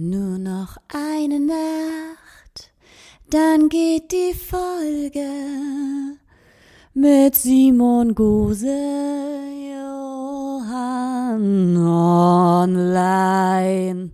Nur noch eine Nacht, dann geht die Folge mit Simon Gose Johann online.